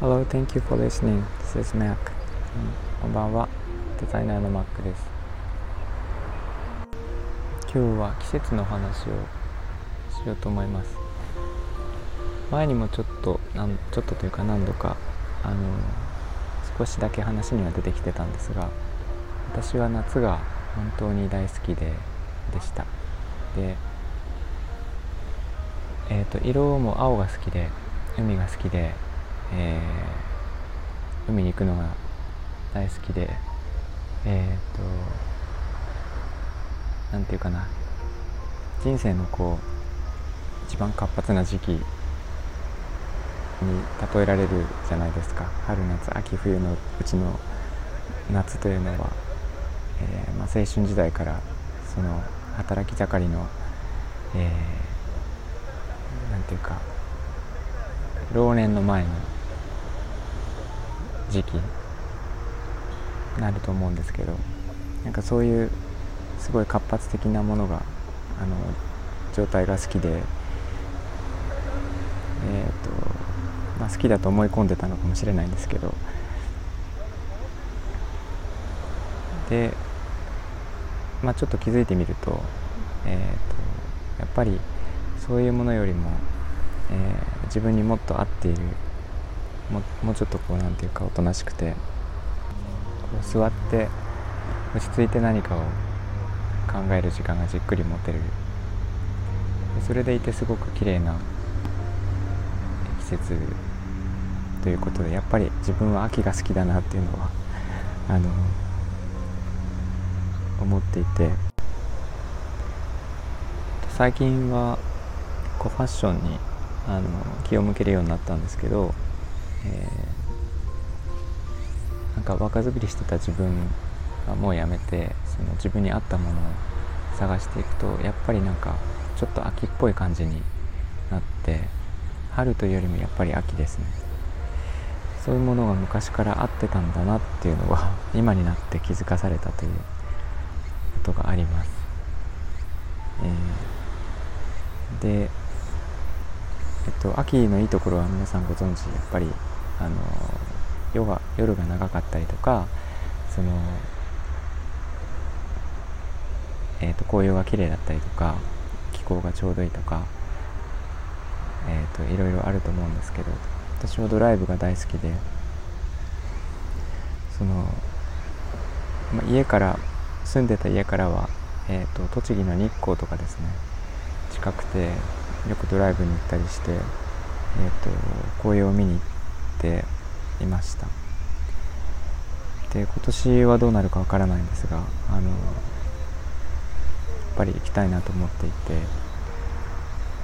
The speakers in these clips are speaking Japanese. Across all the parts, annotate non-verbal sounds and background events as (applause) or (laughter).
Hello, thank you for listening. This is Mac. こんばんは、デザイナーの Mac です。今日は季節の話をしようと思います。前にもちょっと、なんちょっとというか何度か、あの、少しだけ話には出てきてたんですが、私は夏が本当に大好きで、でした。で、えーと、色も青が好きで海が好きで、えー、海に行くのが大好きでえっ、ー、と何て言うかな。人生のこう一番活発な時期に例えられるじゃないですか。春夏秋冬のうちの夏というのは、えー、まあ、青春時代からその働き盛りの、えーていうか老年の前の時期になると思うんですけどなんかそういうすごい活発的なものがあの状態が好きでえっ、ー、とまあ好きだと思い込んでたのかもしれないんですけどでまあちょっと気づいてみるとえっ、ー、とやっぱりそういうものよりも、えー、自分にもっと合っているももうちょっとこう何て言うかおとなしくてこう座って落ち着いて何かを考える時間がじっくり持てる。それでいてすごく綺麗な季節ということでやっぱり自分は秋が好きだなっていうのは (laughs) あの思っていて。最近はこうファッションにあの気を向けるようになったんですけど、えー、なんか若作りしてた自分はもうやめてその自分に合ったものを探していくとやっぱりなんかちょっと秋っぽい感じになって春というよりもやっぱり秋ですね。そういうものが昔から合ってたんだなっていうのは (laughs) 今になって気づかされたということがあります、えー、で、秋のいいところは皆さんご存知やっぱりあの夜が夜が長かったりとかその、えっと、紅葉が綺麗だったりとか気候がちょうどいいとか、えっと、いろいろあると思うんですけど私はドライブが大好きでその、まあ、家から住んでた家からは、えっと、栃木の日光とかですね近くてよくドライブに行ったりして、えーと、紅葉を見に行っていました。で今年はどうなるかわからないんですがあのやっぱり行きたいなと思っていて。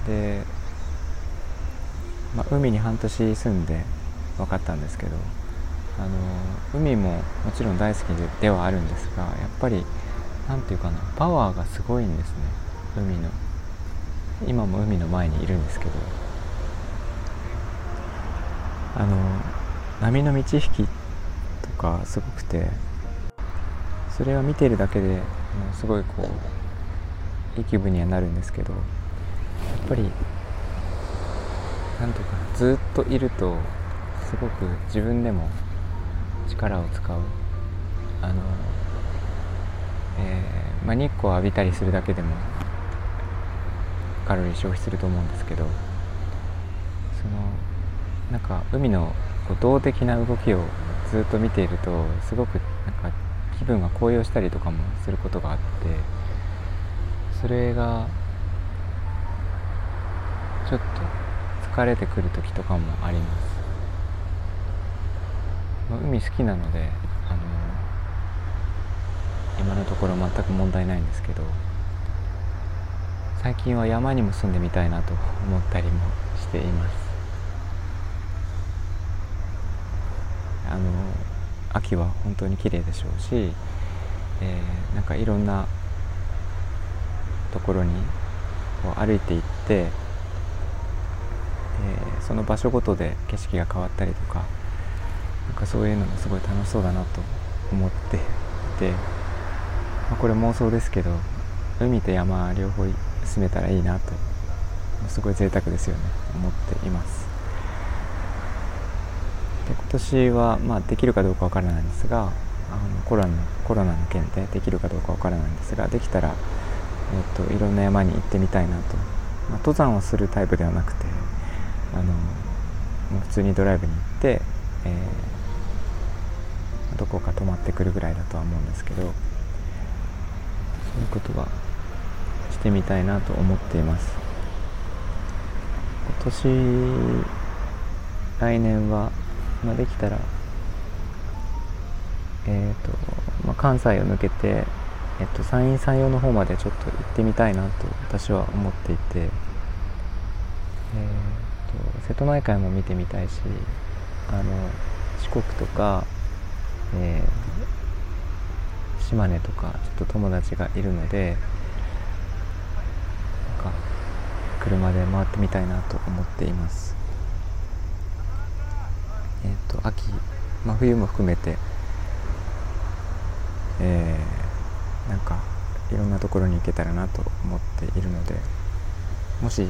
で、まあ、海に半年住んで分かったんですけどあの海ももちろん大好きでではあるんですがやっぱり何て言うかなパワーがすごいんですね。海の。今も海の前にいるんですけど。あの波の満ち引きとかすごくてそれを見てるだけでもうすごいこういい気分にはなるんですけどやっぱりなんとかずっといるとすごく自分でも力を使う。あの、えーまあ、日光を浴びたりするだけでもカロリー消費すると思うんですけどそのなんか海のこう動的な動きをずっと見ているとすごくなんか気分が高揚したりとかもすることがあってそれがちょっと疲れてくる時とかもあります、まあ、海好きなのであの今のところ全く問題ないんですけど最近は山にも住んでみたいなと思ったりもしています。あの秋は本当に綺麗でしょうし、えー、なんかいろんなところにこう歩いていって、え、その場所ごとで景色が変わったりとかなんかそういうのもすごい楽しそうだなと思っていて、まあ、これ妄想ですけど海と山両方住めたらいいなとすごい贅沢ですよね。思っています。で今年は、まあ、できるかどうかわからないんですがあのコロナコロナの件でできるかどうかわからないんですができたら、えーと、いろんな山に行ってみたいなと、まあ、登山をするタイプではなくてあの普通にドライブに行って、えー、どこか泊まってくるぐらいだとは思うんですけどそういうことはしてみたいなと思っています。今年来年は、まあ、できたらえっ、ー、と、まあ、関西を抜けて、えっと、山陰山陽の方までちょっと行ってみたいなと私は思っていて、えーと、瀬戸内海も見てみたいしあの四国とか、えー、島根とかちょっと友達がいるのでなんか車で回ってみたいなと思っています、と秋真冬も含めてえー、なんかいろんなところに行けたらなと思っているのでもし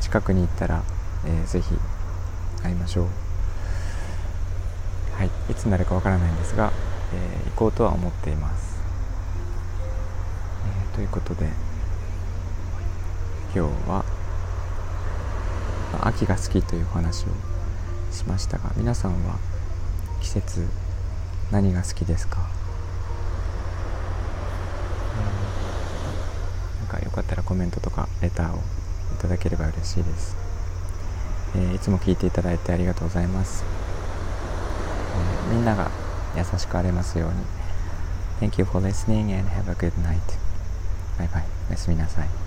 近くに行ったら、えー、ぜひ会いましょう。はいいつになるかわからないんですが、えー、行こうとは思っています、えー、ということで今日は秋が好きというお話をしましたが皆さんは季節何が好きですか、なんかよかったらコメントとかレターをいただければ嬉しいです、えー、いつも聞いていただいてありがとうございます、えー、みんなが優しくあれますように Thank you for listening and have a good night. バイバイ。おやすみなさい。